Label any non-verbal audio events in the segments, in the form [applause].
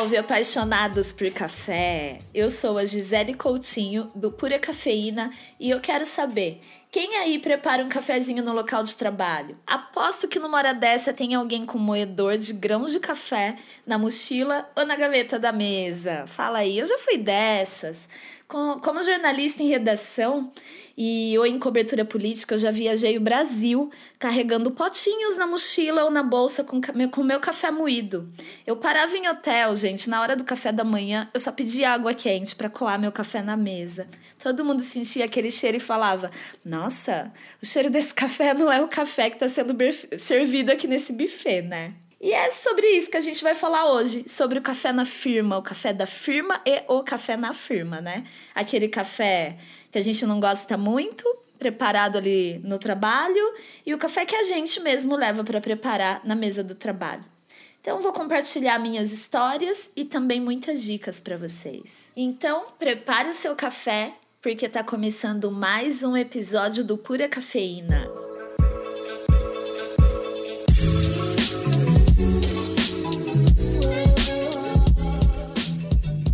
Salve, apaixonados por café! Eu sou a Gisele Coutinho, do Pura Cafeína, e eu quero saber: quem aí prepara um cafezinho no local de trabalho? Aposto que numa hora dessa tem alguém com moedor de grãos de café na mochila ou na gaveta da mesa. Fala aí, eu já fui dessas. Como jornalista em redação e ou em cobertura política, eu já viajei o Brasil carregando potinhos na mochila ou na bolsa com com meu café moído. Eu parava em hotel, gente, na hora do café da manhã, eu só pedia água quente para coar meu café na mesa. Todo mundo sentia aquele cheiro e falava: "Nossa, o cheiro desse [laughs] café não é o café que está sendo servido aqui nesse buffet, né?" E é sobre isso que a gente vai falar hoje, sobre o café na firma, o café da firma e o café na firma, né? Aquele café que a gente não gosta muito, preparado ali no trabalho, e o café que a gente mesmo leva para preparar na mesa do trabalho. Então vou compartilhar minhas histórias e também muitas dicas para vocês. Então, prepare o seu café, porque está começando mais um episódio do Pura Cafeína.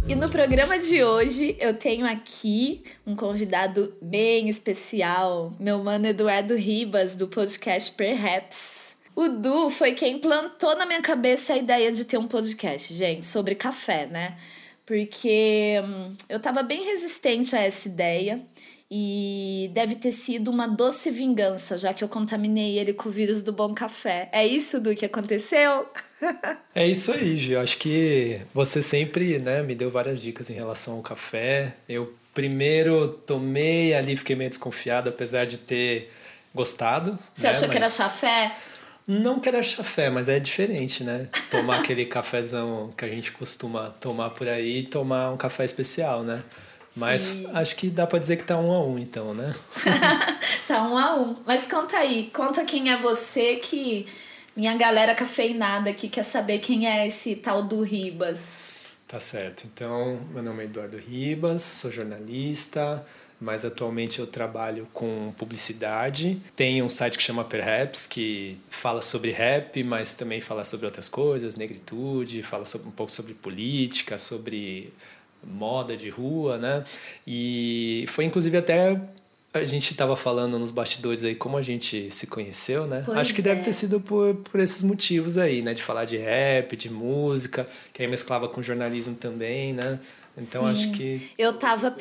E no programa de hoje eu tenho aqui um convidado bem especial, meu mano Eduardo Ribas, do podcast Perhaps. O Du foi quem plantou na minha cabeça a ideia de ter um podcast, gente, sobre café, né? Porque hum, eu tava bem resistente a essa ideia e deve ter sido uma doce vingança, já que eu contaminei ele com o vírus do bom café. É isso do que aconteceu? [laughs] é isso aí, Gil. Acho que você sempre né, me deu várias dicas em relação ao café. Eu primeiro tomei ali, fiquei meio desconfiado, apesar de ter gostado. Você né? achou mas... que era chafé? Não que era chafé, mas é diferente, né? Tomar aquele [laughs] cafezão que a gente costuma tomar por aí e tomar um café especial, né? Mas Sim. acho que dá para dizer que tá um a um, então, né? [laughs] tá um a um. Mas conta aí, conta quem é você que minha galera cafeinada aqui quer saber quem é esse tal do Ribas. Tá certo. Então, meu nome é Eduardo Ribas, sou jornalista, mas atualmente eu trabalho com publicidade. Tenho um site que chama Perhaps, que fala sobre rap, mas também fala sobre outras coisas, negritude, fala sobre, um pouco sobre política, sobre moda de rua, né? E foi inclusive até a gente estava falando nos bastidores aí como a gente se conheceu, né? Pois Acho que é. deve ter sido por, por esses motivos aí, né? De falar de rap, de música, que aí mesclava com jornalismo também, né? Então Sim. acho que. Eu tava.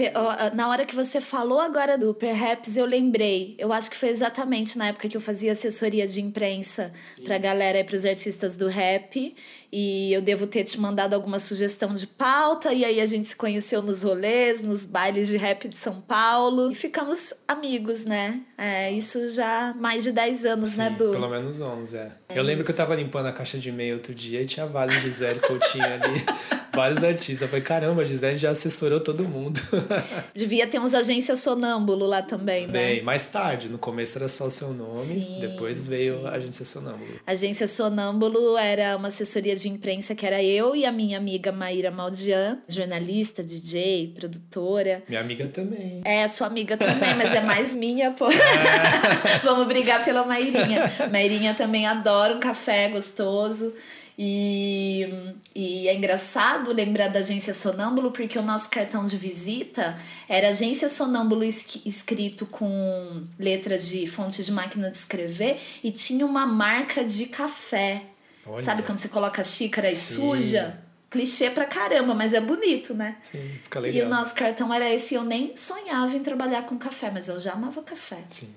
Na hora que você falou agora do Perhaps, eu lembrei. Eu acho que foi exatamente na época que eu fazia assessoria de imprensa Sim. pra galera e pros artistas do rap. E eu devo ter te mandado alguma sugestão de pauta. E aí a gente se conheceu nos rolês, nos bailes de rap de São Paulo. E ficamos amigos, né? É, isso já há mais de 10 anos, né, Sim, né, Du? Pelo menos 11, é. é eu lembro que eu tava limpando a caixa de e-mail outro dia e tinha vários Gisele Coutinho ali. [laughs] vários artistas. Eu falei, caramba, Gisele já assessorou todo mundo. [laughs] Devia ter uns agências sonâmbulo lá também, né? Bem, mais tarde. No começo era só o seu nome, sim, depois veio sim. a agência sonâmbulo. Agência sonâmbulo era uma assessoria de imprensa que era eu e a minha amiga Maíra Maldian, jornalista, DJ, produtora. Minha amiga também. É, sua amiga também, mas é mais [laughs] minha, pô. É. [laughs] Vamos brigar pela Mairinha. Mairinha também adora um café gostoso. E, e é engraçado lembrar da agência Sonâmbulo, porque o nosso cartão de visita era agência Sonâmbulo escrito com letras de fonte de máquina de escrever e tinha uma marca de café. Olha. Sabe quando você coloca a xícara e Sim. suja? Clichê pra caramba, mas é bonito, né? Sim, fica legal. E o nosso cartão era esse. Eu nem sonhava em trabalhar com café, mas eu já amava café. Sim.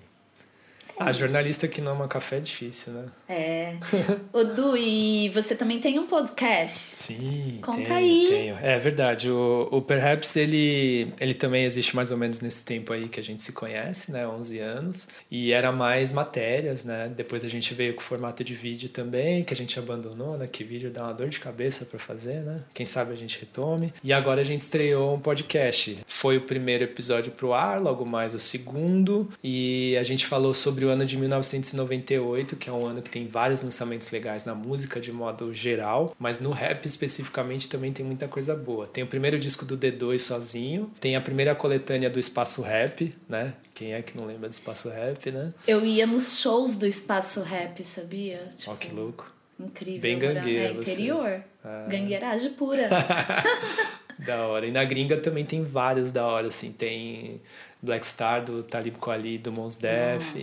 A jornalista que não ama café é difícil, né? É. [laughs] Ô, Du, e você também tem um podcast? Sim, Conta tenho, aí. tenho. É verdade. O, o Perhaps, ele, ele também existe mais ou menos nesse tempo aí que a gente se conhece, né? 11 anos. E era mais matérias, né? Depois a gente veio com o formato de vídeo também, que a gente abandonou, né? Que vídeo dá uma dor de cabeça para fazer, né? Quem sabe a gente retome. E agora a gente estreou um podcast. Foi o primeiro episódio pro ar, logo mais o segundo. E a gente falou sobre o ano de 1998, que é um ano que tem vários lançamentos legais na música de modo geral, mas no rap especificamente também tem muita coisa boa. Tem o primeiro disco do D2 sozinho, tem a primeira coletânea do Espaço Rap, né? Quem é que não lembra do Espaço Rap, né? Eu ia nos shows do Espaço Rap, sabia? Tipo... Ó, que louco. Incrível. Bem gangueira. É interior. Ah. Gangueiragem pura. [laughs] [laughs] da hora. E na gringa também tem vários da hora, assim. Tem Black Star, do Talib Kweli, do Mons Def.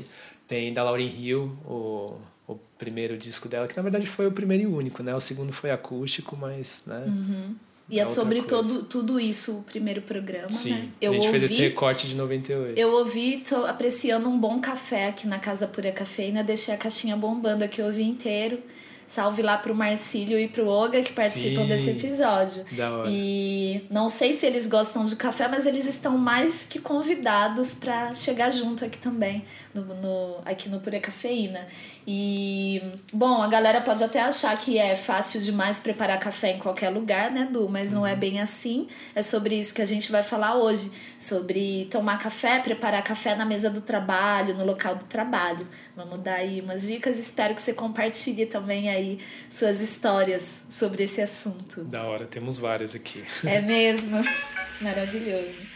Tem da Lauryn Hill, o, o primeiro disco dela, que na verdade foi o primeiro e único, né? O segundo foi acústico, mas, né? Uhum. E é, é sobre todo, tudo isso o primeiro programa, Sim, né? Eu a gente ouvi, fez esse recorte de 98. Eu ouvi, tô apreciando um bom café aqui na Casa Pura Cafeína, deixei a caixinha bombando aqui, eu ouvi inteiro. Salve lá pro Marcílio e pro Oga que participam Sim, desse episódio. Da hora. E não sei se eles gostam de café, mas eles estão mais que convidados para chegar junto aqui também, no, no, aqui no Pura Cafeína. E, bom, a galera pode até achar que é fácil demais preparar café em qualquer lugar, né, Du? Mas não é uhum. bem assim. É sobre isso que a gente vai falar hoje. Sobre tomar café, preparar café na mesa do trabalho, no local do trabalho. Vamos dar aí umas dicas. Espero que você compartilhe também aí suas histórias sobre esse assunto. Da hora, temos várias aqui. É [laughs] mesmo? Maravilhoso.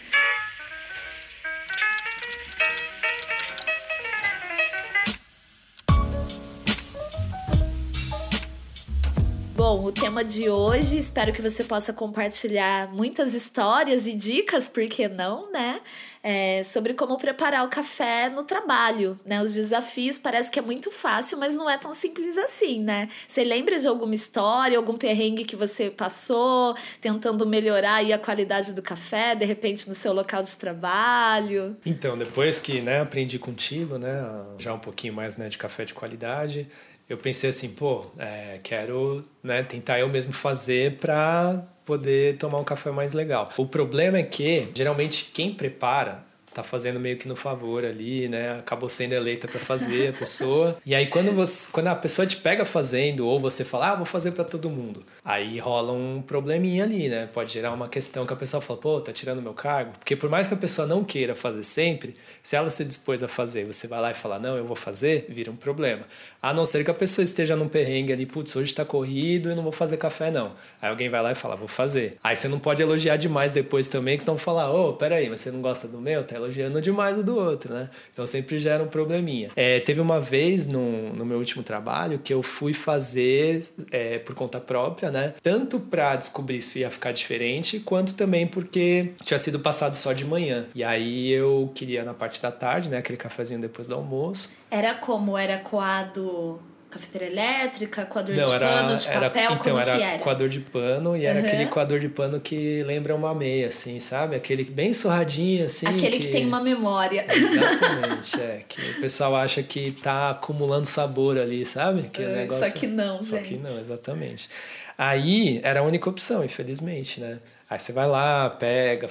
Bom, o tema de hoje, espero que você possa compartilhar muitas histórias e dicas, por que não, né? É, sobre como preparar o café no trabalho, né? Os desafios parece que é muito fácil, mas não é tão simples assim, né? Você lembra de alguma história, algum perrengue que você passou, tentando melhorar aí a qualidade do café, de repente no seu local de trabalho? Então, depois que né, aprendi contigo, né, já um pouquinho mais né, de café de qualidade, eu pensei assim, pô, é, quero né, tentar eu mesmo fazer para poder tomar um café mais legal. O problema é que, geralmente, quem prepara tá fazendo meio que no favor ali, né? Acabou sendo eleita para fazer a pessoa. [laughs] e aí quando você, quando a pessoa te pega fazendo ou você fala: "Ah, vou fazer para todo mundo". Aí rola um probleminha ali, né? Pode gerar uma questão que a pessoa fala: "Pô, tá tirando meu cargo?". Porque por mais que a pessoa não queira fazer sempre, se ela se dispôs a fazer, você vai lá e fala: "Não, eu vou fazer", vira um problema. A não ser que a pessoa esteja num perrengue ali, putz, hoje tá corrido e não vou fazer café não. Aí alguém vai lá e fala: "Vou fazer". Aí você não pode elogiar demais depois também, que senão falar: "Ô, oh, peraí, mas você não gosta do meu? Tá elogiando demais o do outro, né? Então sempre gera um probleminha. É, teve uma vez no, no meu último trabalho que eu fui fazer é, por conta própria, né? Tanto para descobrir se ia ficar diferente, quanto também porque tinha sido passado só de manhã. E aí eu queria na parte da tarde, né? Aquele cafezinho depois do almoço. Era como? Era coado cafeteira elétrica, coador Não, de era, pano, de papel, era, então, como era que era? coador de pano e era uhum. aquele coador de pano que lembra uma meia, assim, sabe? Aquele bem surradinho, assim. Aquele que, que tem uma memória. Exatamente, [laughs] é. Que o pessoal acha que tá acumulando sabor ali, sabe? Que é, negócio... Só que não, Só gente. que não, exatamente. Aí era a única opção, infelizmente, né? Aí você vai lá, pega,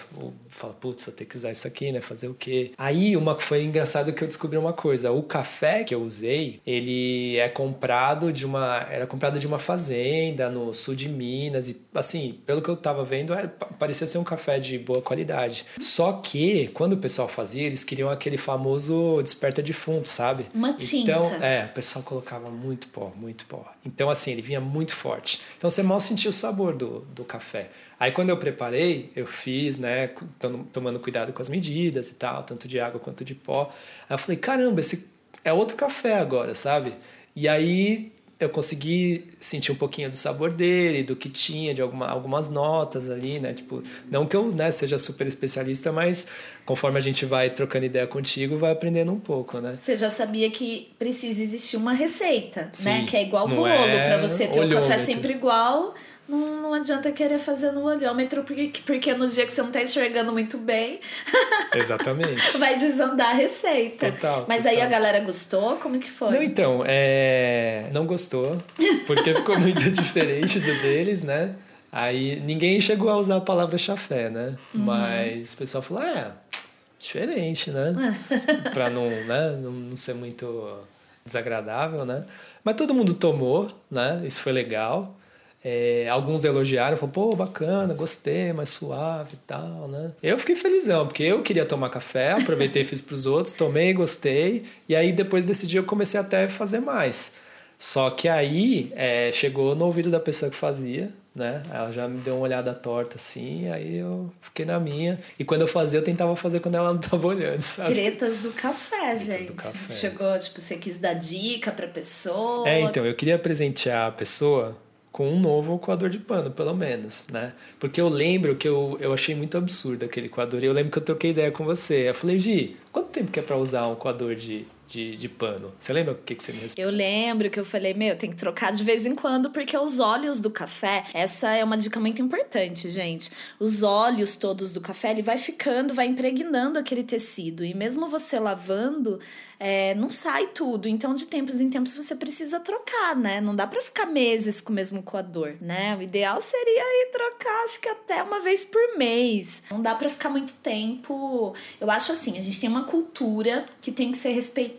fala, putz, vou ter que usar isso aqui, né? Fazer o quê? Aí uma foi engraçado que eu descobri uma coisa. O café que eu usei, ele é comprado de uma. Era comprado de uma fazenda no sul de Minas. E assim, pelo que eu tava vendo, era, parecia ser um café de boa qualidade. Só que, quando o pessoal fazia, eles queriam aquele famoso desperta defunto, sabe? Uma tinta. Então, é, o pessoal colocava muito pó, muito pó. Então, assim, ele vinha muito forte. Então você mal sentia o sabor do, do café. Aí quando eu preparei, eu fiz, né, tomando cuidado com as medidas e tal, tanto de água quanto de pó. Aí eu falei, caramba, esse é outro café agora, sabe? E aí eu consegui sentir um pouquinho do sabor dele, do que tinha, de alguma, algumas notas ali, né? Tipo, não que eu né, seja super especialista, mas conforme a gente vai trocando ideia contigo, vai aprendendo um pouco, né? Você já sabia que precisa existir uma receita, né? Sim, né? Que é igual bolo, é para você ter o um café sempre igual não, não adianta querer fazer no olhômetro, porque, porque no dia que você não tá enxergando muito bem. [laughs] Exatamente. vai desandar a receita. Total. Mas total. aí a galera gostou? Como que foi? Não, então, é... não gostou, porque ficou [laughs] muito diferente do deles, né? Aí ninguém chegou a usar a palavra chafé, né? Uhum. Mas o pessoal falou, ah, é, diferente, né? [laughs] pra não, né? não ser muito desagradável, né? Mas todo mundo tomou, né? Isso foi legal. É, alguns elogiaram, falaram, pô, bacana, gostei, mais suave e tal, né? Eu fiquei felizão, porque eu queria tomar café, aproveitei e fiz pros outros, tomei, gostei, e aí depois desse dia eu comecei até a fazer mais. Só que aí é, chegou no ouvido da pessoa que fazia, né? Ela já me deu uma olhada torta assim, aí eu fiquei na minha. E quando eu fazia, eu tentava fazer quando ela não tava olhando, sabe? Tretas do café, Tretas gente. Do café. Chegou, tipo, você quis dar dica pra pessoa. É, então, eu queria presentear a pessoa com um novo coador de pano, pelo menos, né? Porque eu lembro que eu, eu achei muito absurdo aquele coador. E eu lembro que eu troquei ideia com você. Eu falei, Gi, quanto tempo que é pra usar um coador de de, de pano. Você lembra o que, que você me respondeu? Eu lembro que eu falei, meu, tem que trocar de vez em quando, porque os óleos do café, essa é uma dica muito importante, gente. Os óleos todos do café, ele vai ficando, vai impregnando aquele tecido. E mesmo você lavando, é, não sai tudo. Então, de tempos em tempos, você precisa trocar, né? Não dá para ficar meses com o mesmo coador, né? O ideal seria ir trocar, acho que até uma vez por mês. Não dá para ficar muito tempo. Eu acho assim, a gente tem uma cultura que tem que ser respeitada,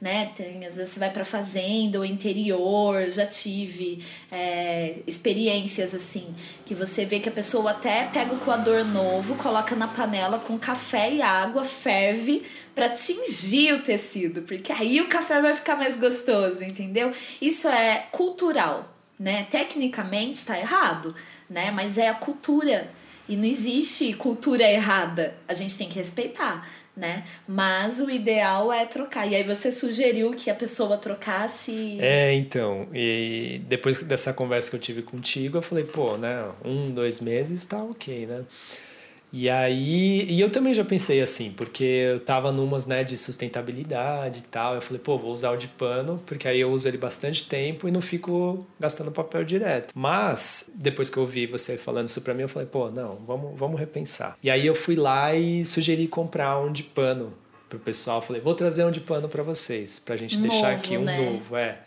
né? Tem, às vezes você vai para fazenda ou interior, já tive é, experiências assim, que você vê que a pessoa até pega o coador novo, coloca na panela com café e água, ferve para tingir o tecido, porque aí o café vai ficar mais gostoso, entendeu? Isso é cultural, né? Tecnicamente está errado, né? Mas é a cultura. E não existe cultura errada. A gente tem que respeitar, né? Mas o ideal é trocar. E aí você sugeriu que a pessoa trocasse. É, então. E depois dessa conversa que eu tive contigo, eu falei, pô, né? Um, dois meses tá ok, né? E aí, e eu também já pensei assim, porque eu tava numas, né, de sustentabilidade e tal. Eu falei, pô, vou usar o de pano, porque aí eu uso ele bastante tempo e não fico gastando papel direto. Mas, depois que eu vi você falando isso pra mim, eu falei, pô, não, vamos, vamos repensar. E aí eu fui lá e sugeri comprar um de pano pro pessoal. Eu falei, vou trazer um de pano para vocês, pra gente novo, deixar aqui um né? novo, é.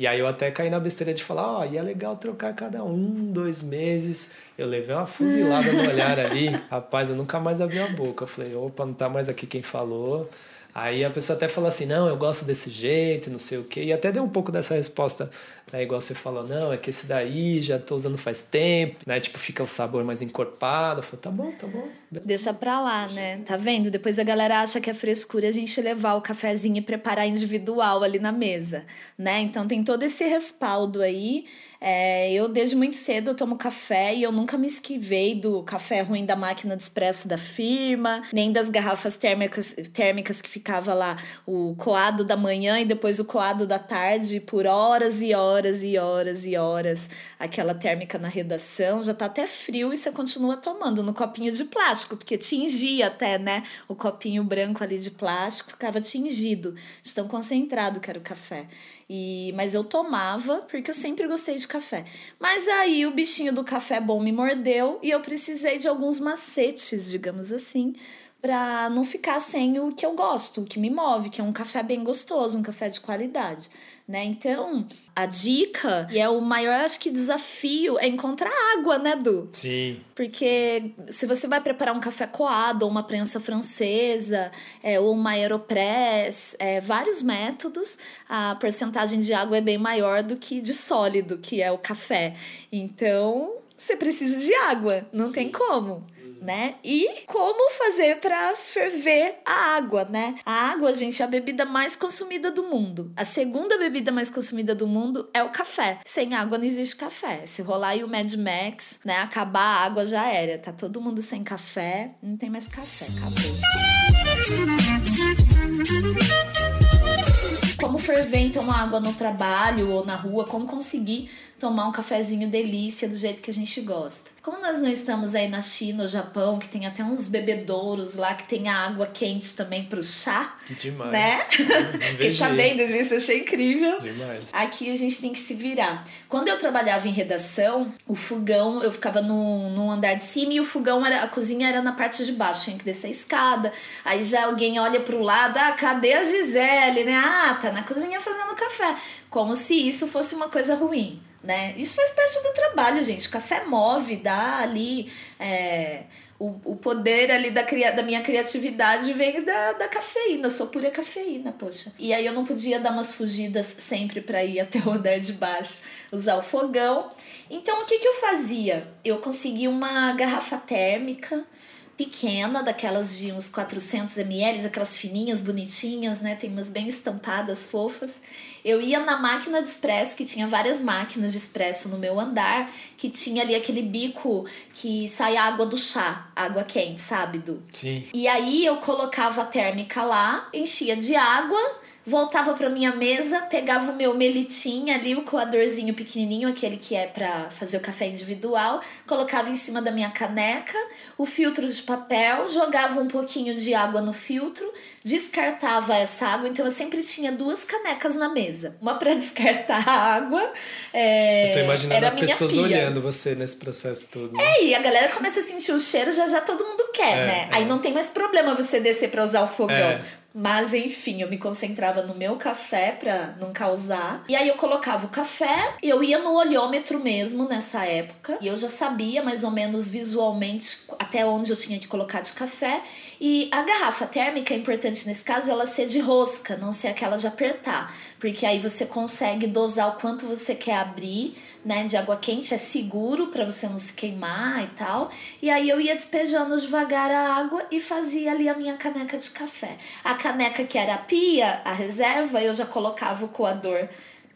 E aí eu até caí na besteira de falar, ó, oh, e é legal trocar cada um, dois meses. Eu levei uma fuzilada no olhar ali. [laughs] Rapaz, eu nunca mais abri a boca. Eu falei, opa, não tá mais aqui quem falou. Aí a pessoa até falou assim, não, eu gosto desse jeito, não sei o quê. E até deu um pouco dessa resposta né? Igual você falou, não, é que esse daí já tô usando faz tempo, né? Tipo, fica o sabor mais encorpado. Eu falei, tá bom, tá bom. Deixa pra lá, né? Tá vendo? Depois a galera acha que é frescura a gente levar o cafezinho e preparar individual ali na mesa, né? Então tem todo esse respaldo aí. É, eu, desde muito cedo, eu tomo café e eu nunca me esquivei do café ruim da máquina de expresso da firma, nem das garrafas térmicas, térmicas que ficava lá o coado da manhã e depois o coado da tarde por horas e horas e horas e horas aquela térmica na redação, já tá até frio e você continua tomando no copinho de plástico, porque tingia até, né? O copinho branco ali de plástico ficava tingido, de tão concentrado que era o café. E, mas eu tomava porque eu sempre gostei de café. Mas aí o bichinho do café bom me mordeu e eu precisei de alguns macetes, digamos assim, para não ficar sem o que eu gosto, o que me move, que é um café bem gostoso, um café de qualidade né? Então, a dica e é o maior, acho que, desafio é encontrar água, né, Du? Sim. Porque se você vai preparar um café coado, ou uma prensa francesa, é, ou uma aeropress, é, vários métodos, a porcentagem de água é bem maior do que de sólido, que é o café. Então, você precisa de água, não tem como né? E como fazer para ferver a água, né? A água, gente, é a bebida mais consumida do mundo. A segunda bebida mais consumida do mundo é o café. Sem água não existe café. Se rolar aí o Mad Max, né, acabar a água já era. Tá todo mundo sem café, não tem mais café, acabou. Como ferver então uma água no trabalho ou na rua, como conseguir tomar um cafezinho delícia do jeito que a gente gosta. Como nós não estamos aí na China ou Japão, que tem até uns bebedouros lá que tem a água quente também pro chá. Demais. Né? [laughs] Fiquei sabendo disso, achei incrível. Demais. Aqui a gente tem que se virar. Quando eu trabalhava em redação, o fogão, eu ficava no, no andar de cima e o fogão, era, a cozinha era na parte de baixo, tinha que descer a escada. Aí já alguém olha pro lado, ah, cadê a Gisele, né? Ah, tá na cozinha fazendo café. Como se isso fosse uma coisa ruim né? Isso faz parte do trabalho, gente. O café move, dá ali. É, o, o poder ali da, da minha criatividade vem da, da cafeína. Sou pura cafeína, poxa. E aí eu não podia dar umas fugidas sempre para ir até o andar de baixo, usar o fogão. Então o que, que eu fazia? Eu consegui uma garrafa térmica pequena, daquelas de uns 400 ml, aquelas fininhas, bonitinhas, né? Tem umas bem estampadas, fofas. Eu ia na máquina de expresso, que tinha várias máquinas de expresso no meu andar, que tinha ali aquele bico que sai água do chá, água quente, sabe, Du? Sim. E aí eu colocava a térmica lá, enchia de água, voltava para minha mesa, pegava o meu melitim ali, o coadorzinho pequenininho, aquele que é para fazer o café individual, colocava em cima da minha caneca, o filtro de papel, jogava um pouquinho de água no filtro, descartava essa água, então eu sempre tinha duas canecas na mesa. Uma para [laughs] descartar a água. É, eu tô imaginando as pessoas pia. olhando você nesse processo todo. Né? É, e a galera começa a sentir o cheiro, já já todo mundo quer, é, né? É. Aí não tem mais problema você descer para usar o fogão. Mas enfim, eu me concentrava no meu café pra não causar. E aí eu colocava o café, eu ia no olhômetro mesmo nessa época. E eu já sabia mais ou menos visualmente até onde eu tinha que colocar de café. E a garrafa térmica é importante nesse caso ela ser de rosca, não ser aquela de apertar. Porque aí você consegue dosar o quanto você quer abrir né, de água quente, é seguro para você não se queimar e tal. E aí eu ia despejando devagar a água e fazia ali a minha caneca de café. A caneca que era a pia, a reserva, eu já colocava o coador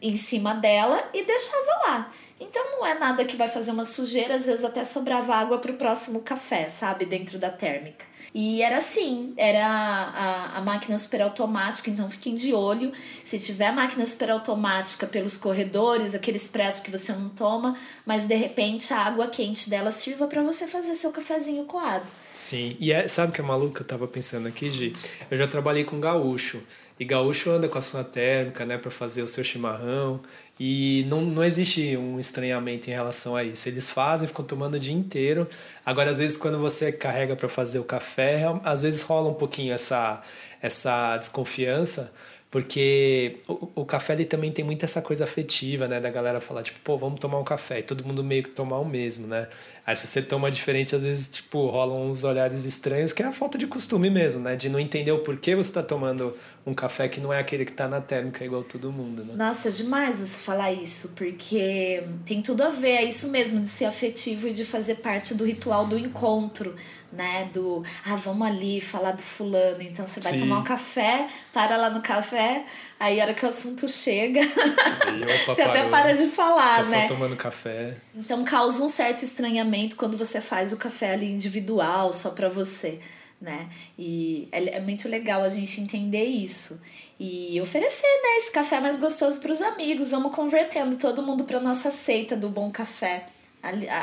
em cima dela e deixava lá. Então não é nada que vai fazer uma sujeira, às vezes até sobrava água para o próximo café, sabe, dentro da térmica. E era assim, era a, a máquina super automática, então fiquem de olho. Se tiver máquina super automática pelos corredores, aquele expresso que você não toma, mas de repente a água quente dela sirva para você fazer seu cafezinho coado. Sim, e é, sabe o que é maluco? Eu tava pensando aqui, Gi. Eu já trabalhei com gaúcho. E gaúcho anda com a sua térmica, né, para fazer o seu chimarrão. E não, não existe um estranhamento em relação a isso. Eles fazem, ficam tomando o dia inteiro. Agora, às vezes, quando você carrega para fazer o café, às vezes rola um pouquinho essa, essa desconfiança, porque o, o café ele também tem muito essa coisa afetiva, né? Da galera falar, tipo, pô, vamos tomar um café. E todo mundo meio que tomar o mesmo, né? Aí se você toma diferente, às vezes, tipo, rolam uns olhares estranhos, que é a falta de costume mesmo, né? De não entender o porquê você está tomando um café que não é aquele que está na térmica igual todo mundo, né? Nossa, é demais você falar isso, porque tem tudo a ver, é isso mesmo, de ser afetivo e de fazer parte do ritual do encontro, né? Do, ah, vamos ali falar do fulano. Então você vai Sim. tomar um café, para lá no café, aí a hora que o assunto chega, opa, [laughs] você até para de falar, Tô né? Só tomando café. Então causa um certo estranhamento quando você faz o café ali individual, só para você. Né? E é, é muito legal a gente entender isso e oferecer né, esse café mais gostoso para os amigos. Vamos convertendo todo mundo para nossa seita do bom café.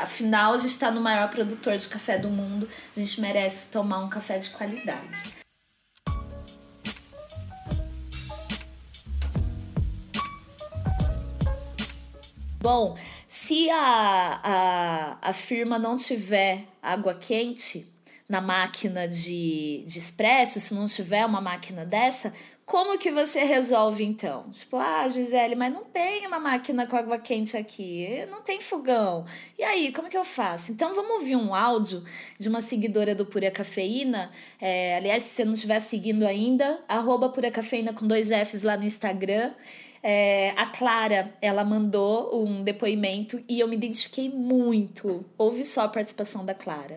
Afinal, a gente está no maior produtor de café do mundo, a gente merece tomar um café de qualidade. Bom, se a, a, a firma não tiver água quente na máquina de, de expresso, se não tiver uma máquina dessa, como que você resolve então? Tipo, ah, Gisele, mas não tem uma máquina com água quente aqui, não tem fogão. E aí, como que eu faço? Então vamos ouvir um áudio de uma seguidora do Pura Cafeína. É, aliás, se você não estiver seguindo ainda, arroba Pura Cafeína com dois Fs lá no Instagram. É, a Clara, ela mandou um depoimento e eu me identifiquei muito. Ouve só a participação da Clara.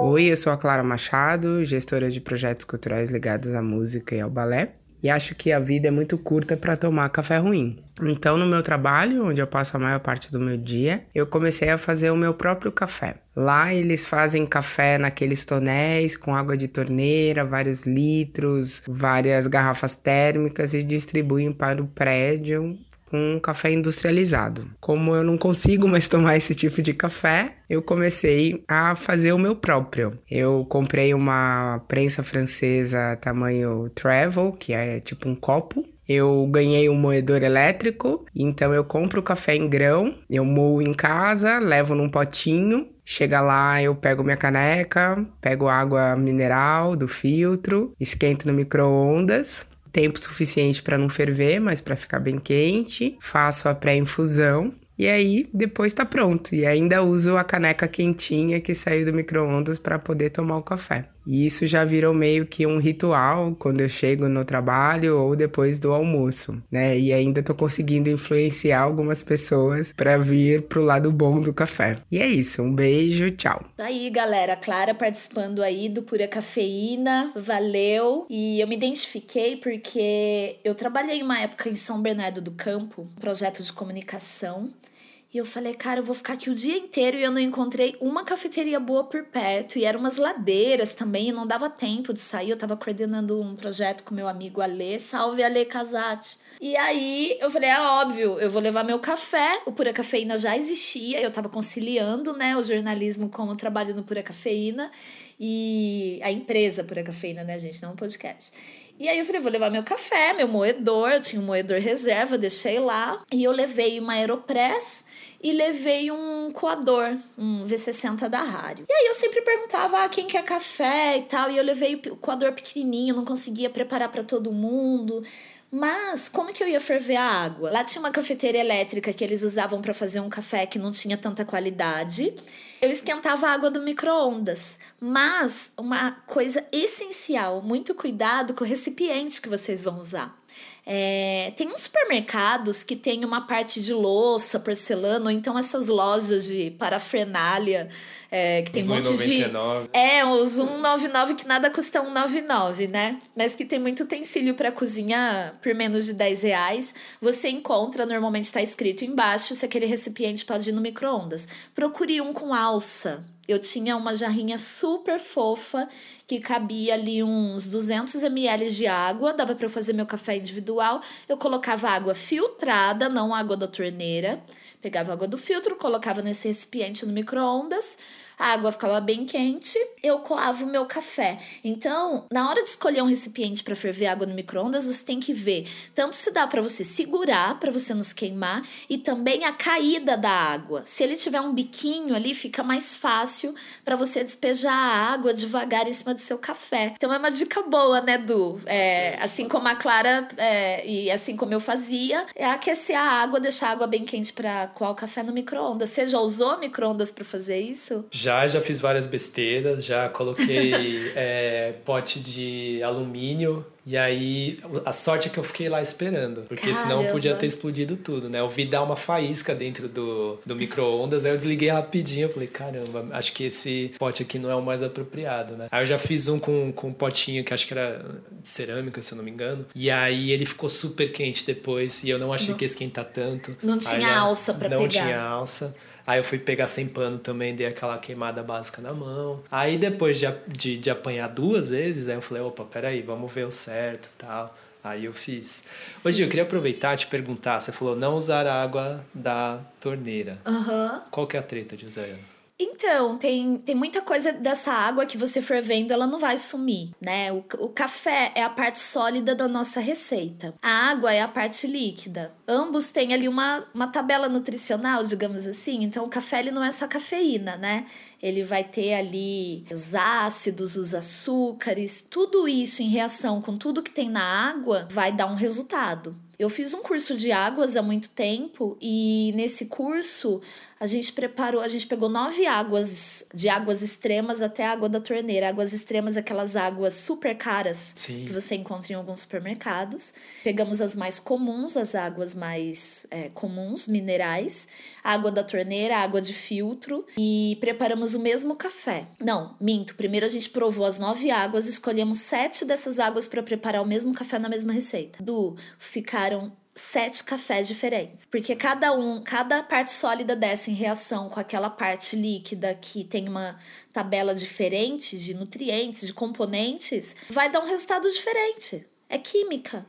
Oi, eu sou a Clara Machado, gestora de projetos culturais ligados à música e ao balé e acho que a vida é muito curta para tomar café ruim. Então, no meu trabalho, onde eu passo a maior parte do meu dia, eu comecei a fazer o meu próprio café. Lá eles fazem café naqueles tonéis com água de torneira, vários litros, várias garrafas térmicas e distribuem para o prédio com café industrializado. Como eu não consigo mais [laughs] tomar esse tipo de café, eu comecei a fazer o meu próprio. Eu comprei uma prensa francesa tamanho travel, que é tipo um copo, eu ganhei um moedor elétrico, então eu compro o café em grão, eu moo em casa, levo num potinho. Chega lá, eu pego minha caneca, pego água mineral do filtro, esquento no micro-ondas, tempo suficiente para não ferver, mas para ficar bem quente. Faço a pré-infusão e aí depois tá pronto. E ainda uso a caneca quentinha que saiu do micro-ondas para poder tomar o café. E isso já virou meio que um ritual quando eu chego no trabalho ou depois do almoço, né? E ainda tô conseguindo influenciar algumas pessoas para vir pro lado bom do café. E é isso, um beijo, tchau. Aí, galera, Clara participando aí do Pura Cafeína, valeu. E eu me identifiquei porque eu trabalhei uma época em São Bernardo do Campo, um projeto de comunicação. E eu falei, cara, eu vou ficar aqui o dia inteiro e eu não encontrei uma cafeteria boa por perto. E eram umas ladeiras também, e não dava tempo de sair. Eu tava coordenando um projeto com meu amigo Ale, salve Ale Casati. E aí eu falei, é óbvio, eu vou levar meu café. O Pura Cafeína já existia, eu tava conciliando, né, o jornalismo com o trabalho no Pura Cafeína e a empresa Pura Cafeína, né, gente, não um podcast. E aí eu falei, vou levar meu café, meu moedor, eu tinha um moedor reserva, deixei lá. E eu levei uma Aeropress e levei um coador, um V60 da Rário. E aí eu sempre perguntava, ah, quem quer café e tal, e eu levei o coador pequenininho, não conseguia preparar para todo mundo. Mas como que eu ia ferver a água? Lá tinha uma cafeteira elétrica que eles usavam para fazer um café que não tinha tanta qualidade. Eu esquentava a água do micro-ondas. Mas uma coisa essencial, muito cuidado com o recipiente que vocês vão usar. É, tem uns supermercados que tem uma parte de louça, porcelana, ou então essas lojas de parafernália é, que tem Os um monte 1,99. de. É, os 199 que nada custa 199, né? Mas que tem muito utensílio para cozinha por menos de 10 reais. Você encontra, normalmente está escrito embaixo se aquele recipiente pode ir no micro-ondas. Procure um com alça. Eu tinha uma jarrinha super fofa que cabia ali uns 200 ml de água, dava para eu fazer meu café individual. Eu colocava água filtrada, não água da torneira. Pegava água do filtro, colocava nesse recipiente no micro-ondas a água ficava bem quente, eu coava o meu café. Então, na hora de escolher um recipiente para ferver água no micro-ondas, você tem que ver tanto se dá para você segurar, para você não se queimar, e também a caída da água. Se ele tiver um biquinho ali, fica mais fácil para você despejar a água devagar em cima do seu café. Então, é uma dica boa, né, Du? É, assim como a Clara é, e assim como eu fazia, é aquecer a água, deixar a água bem quente para coar o café no micro-ondas. Você já usou micro-ondas para fazer isso? Já, já fiz várias besteiras, já coloquei [laughs] é, pote de alumínio. E aí, a sorte é que eu fiquei lá esperando, porque senão Caramba. podia ter explodido tudo, né? Eu vi dar uma faísca dentro do, do micro-ondas, aí eu desliguei rapidinho. Eu falei, caramba, acho que esse pote aqui não é o mais apropriado, né? Aí eu já fiz um com, com um potinho que acho que era de cerâmica, se eu não me engano. E aí ele ficou super quente depois, e eu não achei que ia esquentar tanto. Não Aí tinha já alça pra não pegar. tinha alça. Aí eu fui pegar sem pano também, dei aquela queimada básica na mão. Aí depois de, de, de apanhar duas vezes, aí eu falei, opa, peraí, vamos ver o certo e tal. Aí eu fiz. Hoje eu queria aproveitar e te perguntar, você falou não usar água da torneira. Aham. Qual que é a treta de usar ela? Então, tem, tem muita coisa dessa água que você fervendo, ela não vai sumir, né? O, o café é a parte sólida da nossa receita. A água é a parte líquida. Ambos têm ali uma, uma tabela nutricional, digamos assim. Então, o café ele não é só cafeína, né? Ele vai ter ali os ácidos, os açúcares, tudo isso em reação com tudo que tem na água vai dar um resultado. Eu fiz um curso de águas há muito tempo e nesse curso a gente preparou, a gente pegou nove águas de águas extremas até a água da torneira. Águas extremas, aquelas águas super caras Sim. que você encontra em alguns supermercados. Pegamos as mais comuns, as águas mais é, comuns, minerais, água da torneira, água de filtro e preparamos o mesmo café. Não, minto. Primeiro a gente provou as nove águas, escolhemos sete dessas águas para preparar o mesmo café na mesma receita. Du, ficaram sete cafés diferentes. Porque cada um, cada parte sólida dessa em reação com aquela parte líquida que tem uma tabela diferente de nutrientes, de componentes, vai dar um resultado diferente. É química.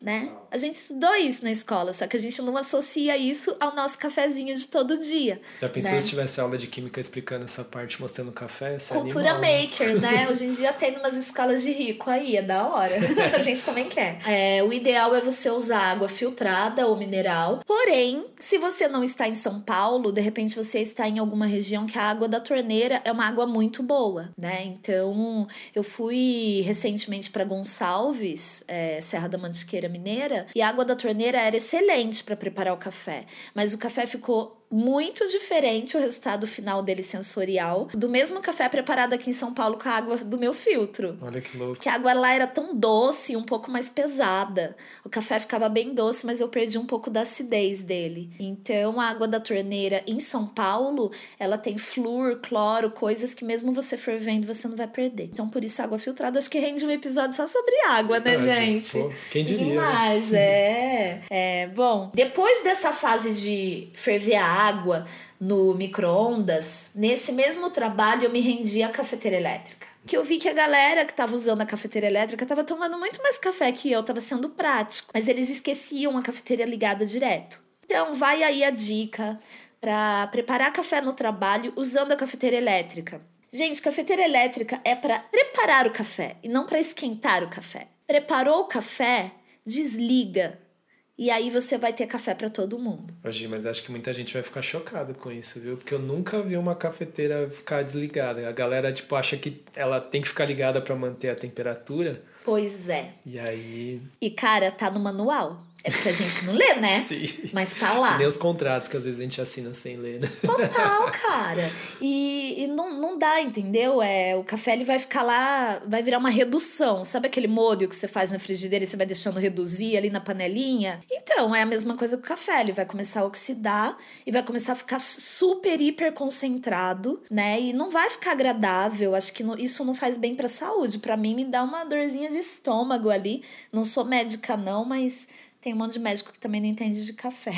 Né? A gente estudou isso na escola, só que a gente não associa isso ao nosso cafezinho de todo dia. Já pensou né? se tivesse aula de química explicando essa parte, mostrando café? Cultura animal, né? maker, né? [laughs] Hoje em dia tem umas escolas de rico aí, é da hora. [laughs] A gente também quer. É, o ideal é você usar água filtrada ou mineral. Porém, se você não está em São Paulo, de repente você está em alguma região que a água da torneira é uma água muito boa, né? Então, eu fui recentemente para Gonçalves, é, Serra da Mantiqueira Mineira, e a água da torneira era excelente para preparar o café. Mas o café ficou muito diferente o resultado final dele sensorial do mesmo café preparado aqui em São Paulo com a água do meu filtro. Olha que louco. Que a água lá era tão doce, um pouco mais pesada. O café ficava bem doce, mas eu perdi um pouco da acidez dele. Então, a água da torneira em São Paulo, ela tem flúor, cloro, coisas que mesmo você fervendo você não vai perder. Então, por isso, a água filtrada acho que rende um episódio só sobre água, né, gente? Pô, quem diria? Né? Demais, né? é. [laughs] é. Bom, depois dessa fase de ferver a água no micro-ondas, nesse mesmo trabalho eu me rendi à cafeteira elétrica. Que eu vi que a galera que estava usando a cafeteira elétrica estava tomando muito mais café que eu, estava sendo prático, mas eles esqueciam a cafeteira ligada direto. Então, vai aí a dica para preparar café no trabalho usando a cafeteira elétrica. Gente, cafeteira elétrica é para preparar o café e não para esquentar o café. Preparou o café, desliga, e aí você vai ter café para todo mundo. Hoje, mas acho que muita gente vai ficar chocado com isso, viu? Porque eu nunca vi uma cafeteira ficar desligada. A galera tipo acha que ela tem que ficar ligada para manter a temperatura. Pois é. E aí. E cara, tá no manual. É porque a gente não lê, né? Sim. Mas tá lá. nem os contratos que às vezes a gente assina sem ler, né? Total, [laughs] cara. E, e não, não dá, entendeu? É, o café ele vai ficar lá, vai virar uma redução. Sabe aquele molho que você faz na frigideira e você vai deixando reduzir ali na panelinha? Então, é a mesma coisa com o café. Ele vai começar a oxidar e vai começar a ficar super, hiper concentrado, né? E não vai ficar agradável. Acho que isso não faz bem pra saúde. Para mim, me dá uma dorzinha de estômago ali. Não sou médica, não, mas tem um monte de médico que também não entende de café.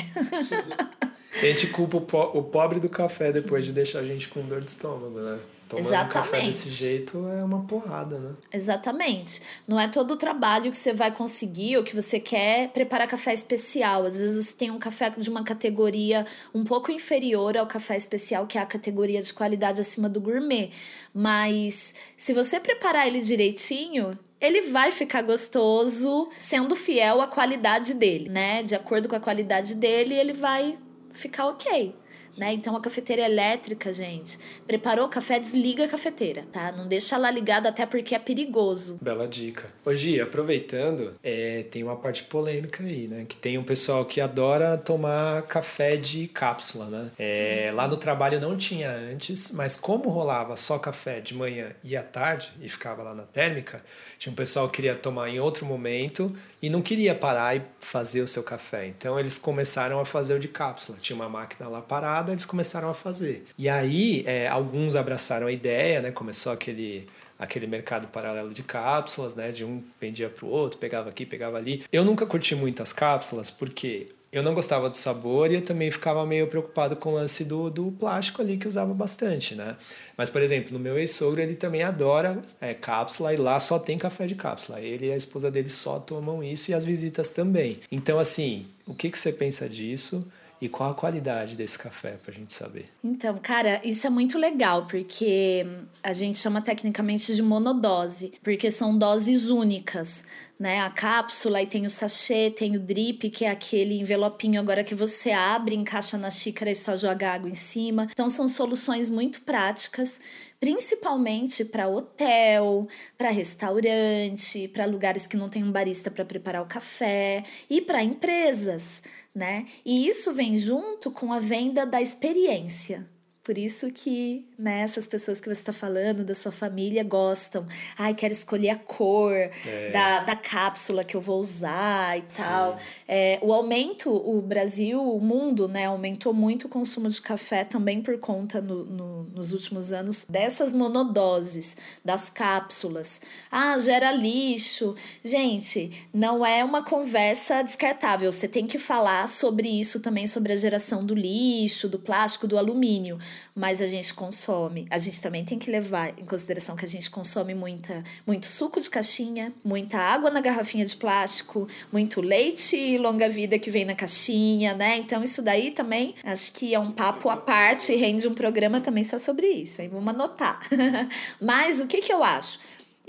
a gente culpa o, po o pobre do café depois de deixar a gente com dor de estômago, né? Tomando Exatamente. Café desse jeito é uma porrada, né? Exatamente. Não é todo o trabalho que você vai conseguir ou que você quer preparar café especial. Às vezes você tem um café de uma categoria um pouco inferior ao café especial, que é a categoria de qualidade acima do gourmet. Mas se você preparar ele direitinho, ele vai ficar gostoso sendo fiel à qualidade dele, né? De acordo com a qualidade dele, ele vai ficar ok. Né? Então a cafeteira elétrica, gente, preparou o café, desliga a cafeteira, tá? Não deixa ela ligada até porque é perigoso. Bela dica. Hoje, aproveitando, é, tem uma parte polêmica aí, né? Que tem um pessoal que adora tomar café de cápsula, né? É, lá no trabalho não tinha antes, mas como rolava só café de manhã e à tarde e ficava lá na térmica, tinha um pessoal que queria tomar em outro momento e não queria parar e fazer o seu café. Então eles começaram a fazer o de cápsula. Tinha uma máquina lá parada, eles começaram a fazer. E aí é, alguns abraçaram a ideia, né? Começou aquele aquele mercado paralelo de cápsulas, né? De um vendia para o outro, pegava aqui, pegava ali. Eu nunca curti muito as cápsulas porque eu não gostava do sabor e eu também ficava meio preocupado com o lance do, do plástico ali que usava bastante, né? Mas, por exemplo, no meu ex-sogro ele também adora é, cápsula e lá só tem café de cápsula. Ele e a esposa dele só tomam isso e as visitas também. Então, assim, o que, que você pensa disso? E qual a qualidade desse café para a gente saber? Então, cara, isso é muito legal, porque a gente chama tecnicamente de monodose, porque são doses únicas, né? A cápsula e tem o sachê, tem o drip, que é aquele envelopinho agora que você abre, encaixa na xícara e só joga água em cima. Então, são soluções muito práticas principalmente para hotel, para restaurante, para lugares que não tem um barista para preparar o café e para empresas né? E isso vem junto com a venda da experiência. Por isso que né, essas pessoas que você está falando, da sua família, gostam. Ai, quero escolher a cor é. da, da cápsula que eu vou usar e Sim. tal. É, o aumento, o Brasil, o mundo, né, aumentou muito o consumo de café também por conta, no, no, nos últimos anos, dessas monodoses, das cápsulas. Ah, gera lixo. Gente, não é uma conversa descartável. Você tem que falar sobre isso também, sobre a geração do lixo, do plástico, do alumínio mas a gente consome. A gente também tem que levar em consideração que a gente consome muita, muito suco de caixinha, muita água na garrafinha de plástico, muito leite longa-vida que vem na caixinha, né? Então, isso daí também acho que é um papo à parte, rende um programa também só sobre isso. Aí vamos anotar. [laughs] mas o que, que eu acho?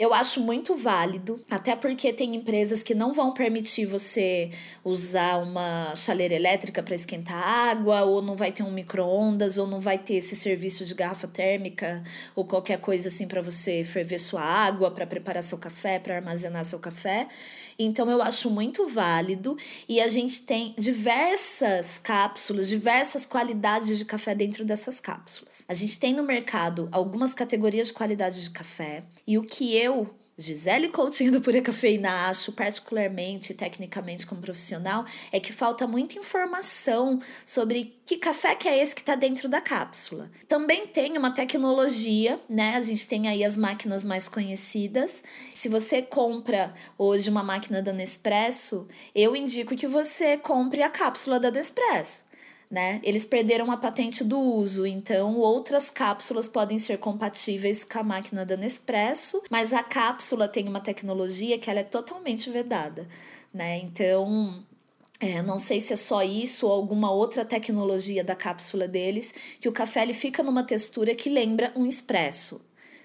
Eu acho muito válido, até porque tem empresas que não vão permitir você usar uma chaleira elétrica para esquentar água, ou não vai ter um micro-ondas, ou não vai ter esse serviço de garrafa térmica, ou qualquer coisa assim para você ferver sua água, para preparar seu café, para armazenar seu café. Então eu acho muito válido e a gente tem diversas cápsulas, diversas qualidades de café dentro dessas cápsulas. A gente tem no mercado algumas categorias de qualidade de café e o que eu Gisele Coutinho do Pura Cafeína acho particularmente, tecnicamente como profissional, é que falta muita informação sobre que café que é esse que está dentro da cápsula. Também tem uma tecnologia, né? A gente tem aí as máquinas mais conhecidas. Se você compra hoje uma máquina da Nespresso, eu indico que você compre a cápsula da Nespresso né? Eles perderam a patente do uso, então outras cápsulas podem ser compatíveis com a máquina da Nespresso, mas a cápsula tem uma tecnologia que ela é totalmente vedada, né? Então, é, não sei se é só isso ou alguma outra tecnologia da cápsula deles, que o café ele fica numa textura que lembra um espresso.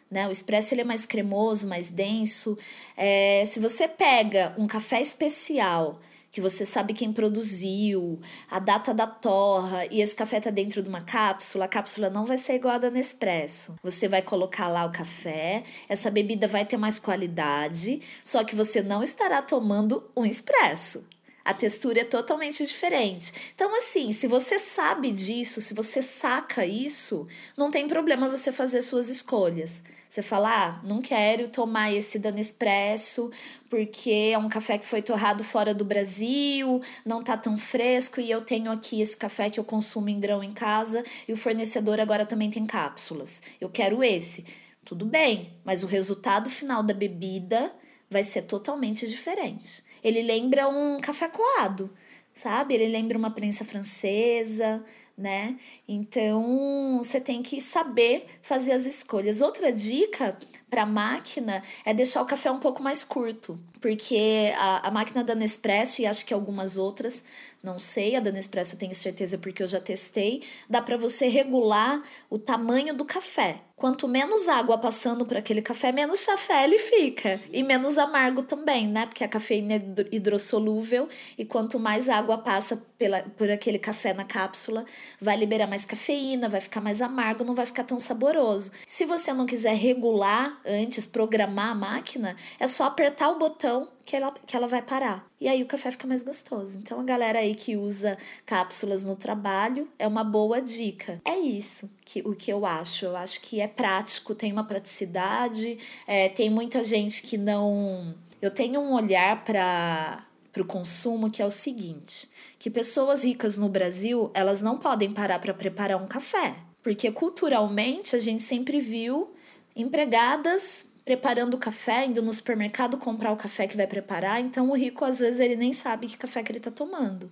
Né? O espresso ele é mais cremoso, mais denso. É, se você pega um café especial que você sabe quem produziu, a data da torra, e esse café tá dentro de uma cápsula, a cápsula não vai ser igual a da Nespresso. Você vai colocar lá o café, essa bebida vai ter mais qualidade, só que você não estará tomando um espresso. A textura é totalmente diferente. Então, assim, se você sabe disso, se você saca isso, não tem problema você fazer suas escolhas. Você fala, ah, não quero tomar esse da Nespresso porque é um café que foi torrado fora do Brasil, não tá tão fresco e eu tenho aqui esse café que eu consumo em grão em casa e o fornecedor agora também tem cápsulas. Eu quero esse. Tudo bem, mas o resultado final da bebida vai ser totalmente diferente. Ele lembra um café coado, sabe? Ele lembra uma prensa francesa, né? Então você tem que saber fazer as escolhas. Outra dica para máquina é deixar o café um pouco mais curto, porque a, a máquina da Nespresso e acho que algumas outras, não sei, a da Nespresso eu tenho certeza porque eu já testei, dá para você regular o tamanho do café. Quanto menos água passando por aquele café, menos café ele fica. E menos amargo também, né? Porque a cafeína é hidrossolúvel e quanto mais água passa pela, por aquele café na cápsula, vai liberar mais cafeína, vai ficar mais amargo, não vai ficar tão saboroso. Se você não quiser regular antes, programar a máquina, é só apertar o botão que ela, que ela vai parar. E aí o café fica mais gostoso. Então a galera aí que usa cápsulas no trabalho é uma boa dica. É isso que o que eu acho. Eu acho que é prático, tem uma praticidade, é, tem muita gente que não. Eu tenho um olhar para o consumo que é o seguinte: que pessoas ricas no Brasil elas não podem parar para preparar um café. Porque culturalmente a gente sempre viu empregadas preparando o café, indo no supermercado comprar o café que vai preparar. Então o rico às vezes ele nem sabe que café que ele está tomando,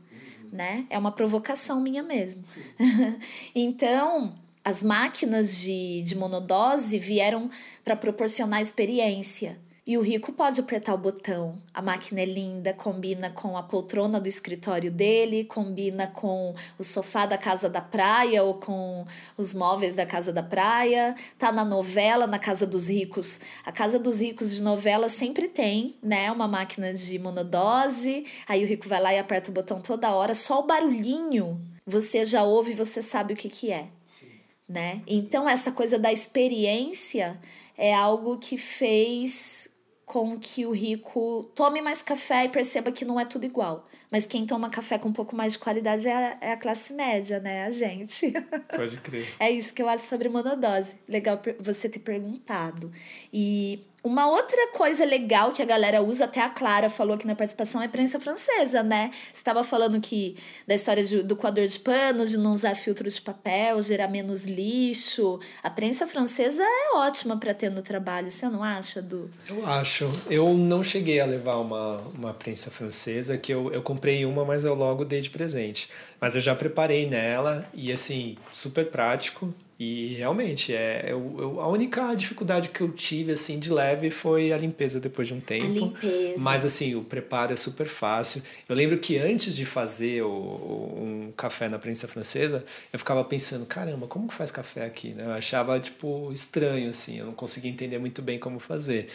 né? É uma provocação minha mesmo. [laughs] então, as máquinas de, de monodose vieram para proporcionar experiência. E o rico pode apertar o botão. A máquina é linda, combina com a poltrona do escritório dele, combina com o sofá da casa da praia ou com os móveis da casa da praia. Tá na novela, na casa dos ricos. A casa dos ricos de novela sempre tem, né, uma máquina de monodose. Aí o rico vai lá e aperta o botão toda hora, só o barulhinho você já ouve e você sabe o que que é. Sim. Né? Então essa coisa da experiência é algo que fez com que o rico tome mais café e perceba que não é tudo igual. Mas quem toma café com um pouco mais de qualidade é a, é a classe média, né? A gente. [laughs] Pode crer. é isso que eu acho sobre monodose. Legal você ter perguntado. E uma outra coisa legal que a galera usa, até a Clara falou aqui na participação, é prensa francesa, né? Você estava falando que da história de, do coador de pano, de não usar filtro de papel, gerar menos lixo. A prensa francesa é ótima para ter no trabalho, você não acha, Du? Eu acho. Eu não cheguei a levar uma, uma prensa francesa, que eu, eu comprei uma, mas eu logo dei de presente. Mas eu já preparei nela e, assim, super prático. E realmente, é, eu, eu, a única dificuldade que eu tive, assim, de leve foi a limpeza depois de um tempo. A limpeza. Mas, assim, o preparo é super fácil. Eu lembro que antes de fazer o, um café na prensa francesa, eu ficava pensando, caramba, como que faz café aqui? Né? Eu achava, tipo, estranho, assim, eu não conseguia entender muito bem como fazer.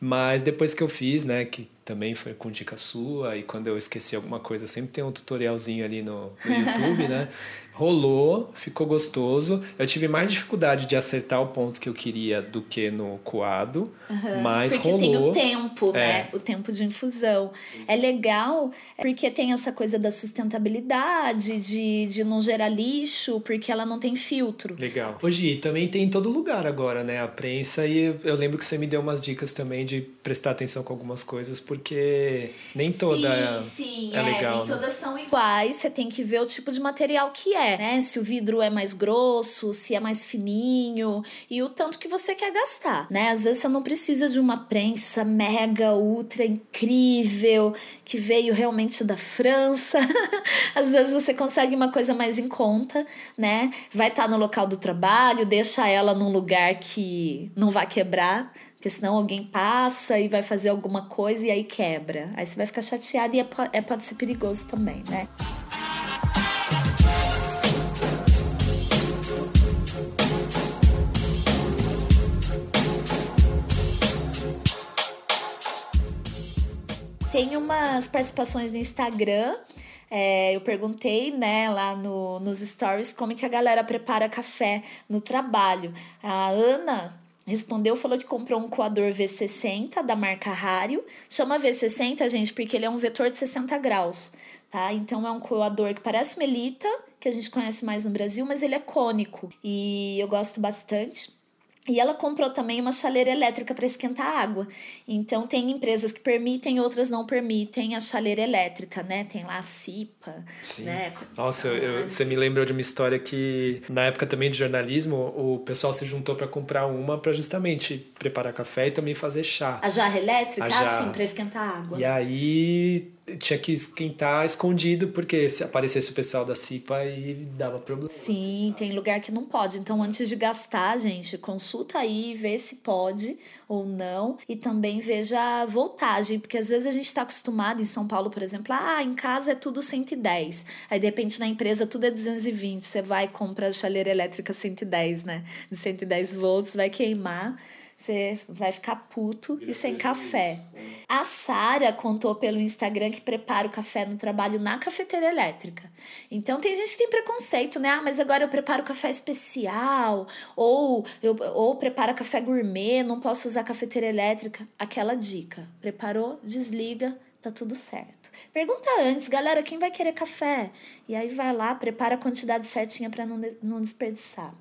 Mas depois que eu fiz, né, que também foi com dica sua, e quando eu esqueci alguma coisa, sempre tem um tutorialzinho ali no, no YouTube, né? [laughs] rolou, ficou gostoso. Eu tive mais dificuldade de acertar o ponto que eu queria do que no coado, uhum, mas porque rolou. tem o tempo, né? é. né? O tempo de infusão. É legal porque tem essa coisa da sustentabilidade, de, de não gerar lixo, porque ela não tem filtro. Legal. Hoje também tem em todo lugar agora, né? A prensa e eu lembro que você me deu umas dicas também de prestar atenção com algumas coisas, porque nem toda sim, sim, é, é legal. Nem né? todas são iguais, você tem que ver o tipo de material que é é, né? Se o vidro é mais grosso, se é mais fininho e o tanto que você quer gastar, né? Às vezes você não precisa de uma prensa mega, ultra incrível que veio realmente da França. [laughs] Às vezes você consegue uma coisa mais em conta, né? Vai estar tá no local do trabalho, deixa ela num lugar que não vai quebrar, porque senão alguém passa e vai fazer alguma coisa e aí quebra. Aí você vai ficar chateado e é, é, pode ser perigoso também, né? tem umas participações no Instagram. É, eu perguntei, né, lá no, nos stories como que a galera prepara café no trabalho. A Ana respondeu, falou que comprou um coador V60 da marca Rario. Chama V60, gente, porque ele é um vetor de 60 graus, tá? Então é um coador que parece melita, que a gente conhece mais no Brasil, mas ele é cônico e eu gosto bastante. E ela comprou também uma chaleira elétrica para esquentar água. Então tem empresas que permitem, outras não permitem a chaleira elétrica, né? Tem lá a CIPA, Sim. né? Nossa, eu, você me lembrou de uma história que na época também de jornalismo, o pessoal se juntou para comprar uma para justamente preparar café e também fazer chá. A jarra elétrica, a jarra. ah, sim, para esquentar água. E aí tinha que esquentar escondido, porque se aparecesse o pessoal da CIPA aí dava problema. Sim, tem lugar que não pode. Então, antes de gastar, gente, consulta aí, vê se pode ou não. E também veja a voltagem, porque às vezes a gente está acostumado em São Paulo, por exemplo, ah, em casa é tudo 110. Aí, de repente, na empresa tudo é 220. Você vai e compra a chaleira elétrica 110, né? De 110 volts, vai queimar você vai ficar puto e sem café. A Sara contou pelo Instagram que prepara o café no trabalho na cafeteira elétrica. Então tem gente que tem preconceito, né? Ah, mas agora eu preparo café especial, ou eu ou preparo café gourmet, não posso usar cafeteira elétrica. Aquela dica. Preparou, desliga, tá tudo certo. Pergunta antes, galera, quem vai querer café? E aí vai lá, prepara a quantidade certinha para não, não desperdiçar.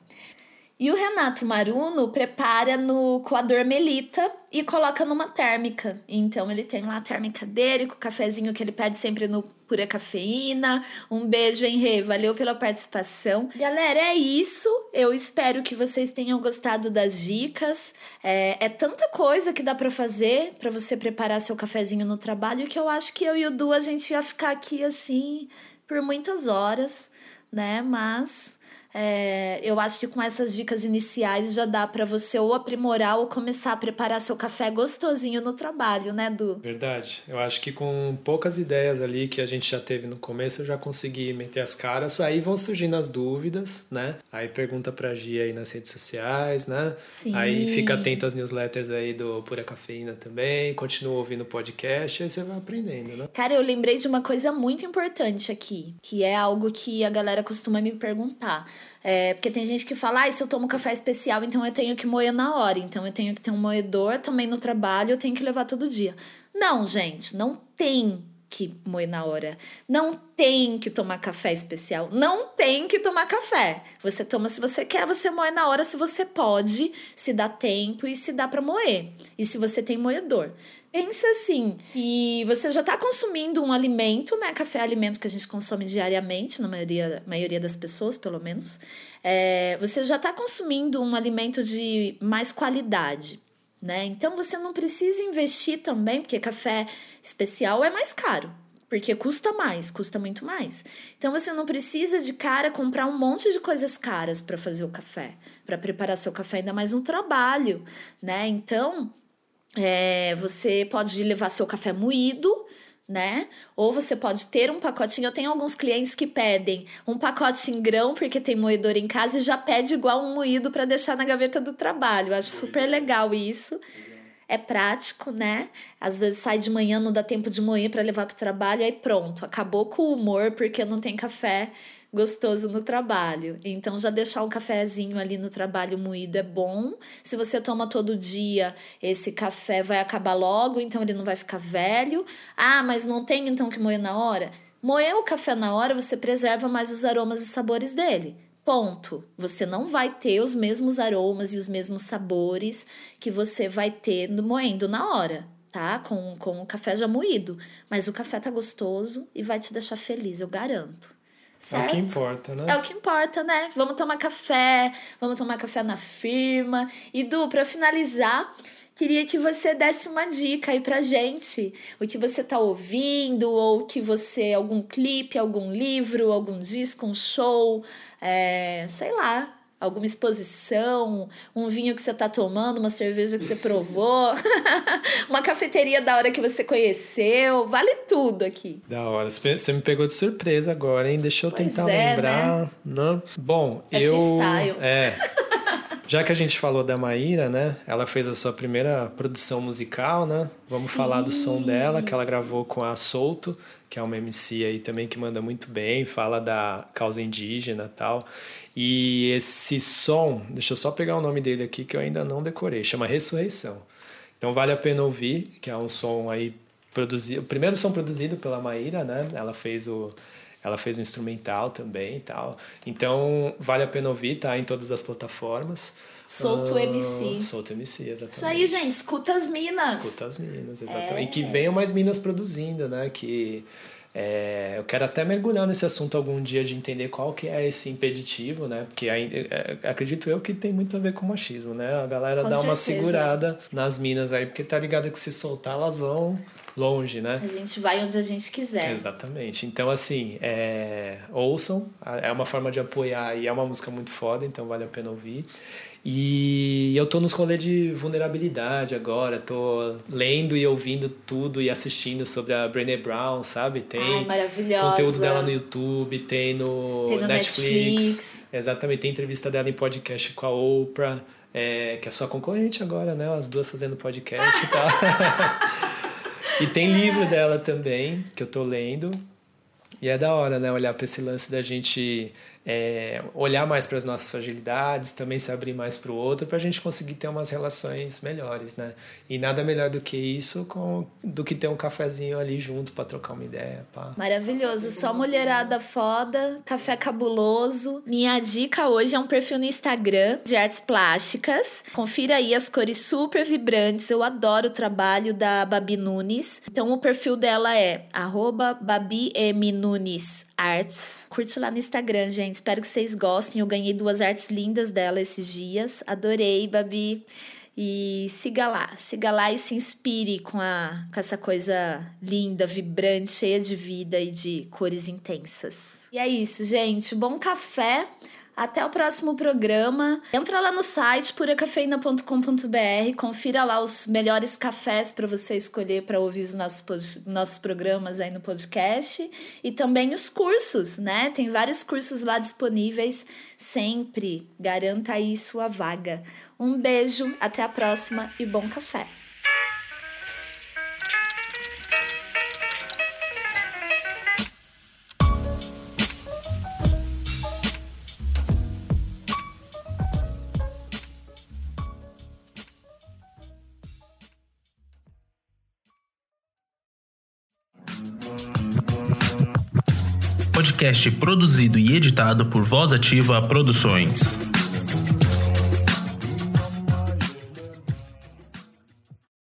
E o Renato Maruno prepara no coador Melita e coloca numa térmica. Então ele tem lá a térmica dele, com o cafezinho que ele pede sempre no Pura Cafeína. Um beijo, Henrê. Valeu pela participação. Galera, é isso. Eu espero que vocês tenham gostado das dicas. É, é tanta coisa que dá para fazer para você preparar seu cafezinho no trabalho que eu acho que eu e o Du a gente ia ficar aqui assim por muitas horas, né? Mas é, eu acho que com essas dicas iniciais já dá para você ou aprimorar ou começar a preparar seu café gostosinho no trabalho, né, Du? Verdade. Eu acho que com poucas ideias ali que a gente já teve no começo, eu já consegui meter as caras. Aí vão surgindo as dúvidas, né? Aí pergunta pra Gia aí nas redes sociais, né? Sim. Aí fica atento às newsletters aí do Pura Cafeína também. Continua ouvindo o podcast, aí você vai aprendendo, né? Cara, eu lembrei de uma coisa muito importante aqui, que é algo que a galera costuma me perguntar. É, porque tem gente que fala, ah, se eu tomo café especial, então eu tenho que moer na hora. Então eu tenho que ter um moedor também no trabalho, eu tenho que levar todo dia. Não, gente, não tem que moer na hora. Não tem que tomar café especial. Não tem que tomar café. Você toma se você quer, você moe na hora se você pode, se dá tempo e se dá para moer. E se você tem moedor. Pensa assim, que você já está consumindo um alimento, né? Café é alimento que a gente consome diariamente, na maioria, maioria das pessoas, pelo menos. É, você já está consumindo um alimento de mais qualidade, né? Então você não precisa investir também, porque café especial é mais caro. Porque custa mais, custa muito mais. Então você não precisa de cara comprar um monte de coisas caras para fazer o café, para preparar seu café, ainda mais no trabalho, né? Então, é, você pode levar seu café moído, né? Ou você pode ter um pacotinho. Eu tenho alguns clientes que pedem um pacote em grão porque tem moedor em casa e já pede igual um moído para deixar na gaveta do trabalho. Eu acho super legal isso. é prático, né? Às vezes sai de manhã, não dá tempo de manhã para levar para o trabalho, aí pronto, acabou com o humor porque não tem café gostoso no trabalho. Então já deixar um cafezinho ali no trabalho moído é bom. Se você toma todo dia, esse café vai acabar logo, então ele não vai ficar velho. Ah, mas não tem então que moer na hora? Moer o café na hora, você preserva mais os aromas e sabores dele. Ponto. Você não vai ter os mesmos aromas e os mesmos sabores que você vai ter moendo na hora, tá? Com, com o café já moído. Mas o café tá gostoso e vai te deixar feliz, eu garanto. Certo? É o que importa, né? É o que importa, né? Vamos tomar café, vamos tomar café na firma. E Du, para finalizar, queria que você desse uma dica aí pra gente. O que você tá ouvindo, ou que você. algum clipe, algum livro, algum disco, um show, é, sei lá. Alguma exposição, um vinho que você tá tomando, uma cerveja que você provou, [laughs] uma cafeteria da hora que você conheceu, vale tudo aqui. Da hora. Você me pegou de surpresa agora, hein? Deixa eu pois tentar é, lembrar. Né? Não. Bom, é eu. Freestyle. É. Já que a gente falou da Maíra, né? Ela fez a sua primeira produção musical, né? Vamos Sim. falar do som dela, que ela gravou com a Solto, que é uma MC aí também que manda muito bem, fala da causa indígena tal. E esse som, deixa eu só pegar o nome dele aqui que eu ainda não decorei, chama Ressurreição. Então vale a pena ouvir, que é um som aí produzido, o primeiro som produzido pela Maíra, né? Ela fez o ela fez um instrumental também e tal. Então, vale a pena ouvir, tá? Em todas as plataformas. Solto uh, MC. Solto MC, exatamente. Isso aí, gente. Escuta as minas. Escuta as minas, exatamente. É. E que venham mais minas produzindo, né? Que... É, eu quero até mergulhar nesse assunto algum dia de entender qual que é esse impeditivo, né? Porque é, acredito eu que tem muito a ver com machismo, né? A galera com dá certeza. uma segurada nas minas aí, porque tá ligado que se soltar elas vão longe, né? A gente vai onde a gente quiser. Exatamente. Então, assim, é... ouçam, é uma forma de apoiar e é uma música muito foda, então vale a pena ouvir. E eu tô nos rolês de vulnerabilidade agora, tô lendo e ouvindo tudo e assistindo sobre a Brené Brown, sabe? Tem Ai, conteúdo dela no YouTube, tem no, tem no Netflix. Netflix. Exatamente, tem entrevista dela em podcast com a Oprah, é, que é sua concorrente agora, né? As duas fazendo podcast e tal. [laughs] E tem livro dela também, que eu tô lendo. E é da hora, né? Olhar para esse lance da gente é, olhar mais para as nossas fragilidades, também se abrir mais para o outro, para a gente conseguir ter umas relações melhores, né? E nada melhor do que isso, com, do que ter um cafezinho ali junto para trocar uma ideia. Pá. Maravilhoso, só mulherada foda, café cabuloso. Minha dica hoje é um perfil no Instagram de artes plásticas. Confira aí as cores super vibrantes. Eu adoro o trabalho da Babi Nunes. Então o perfil dela é Curte lá no Instagram, gente. Espero que vocês gostem. Eu ganhei duas artes lindas dela esses dias. Adorei, Babi. E siga lá, siga lá e se inspire com, a, com essa coisa linda, vibrante, cheia de vida e de cores intensas. E é isso, gente. Bom café. Até o próximo programa. Entra lá no site puracafeina.com.br, confira lá os melhores cafés para você escolher para ouvir os nossos, nossos programas aí no podcast e também os cursos, né? Tem vários cursos lá disponíveis. Sempre garanta aí sua vaga. Um beijo, até a próxima e bom café. Podcast produzido e editado por Voz Ativa Produções.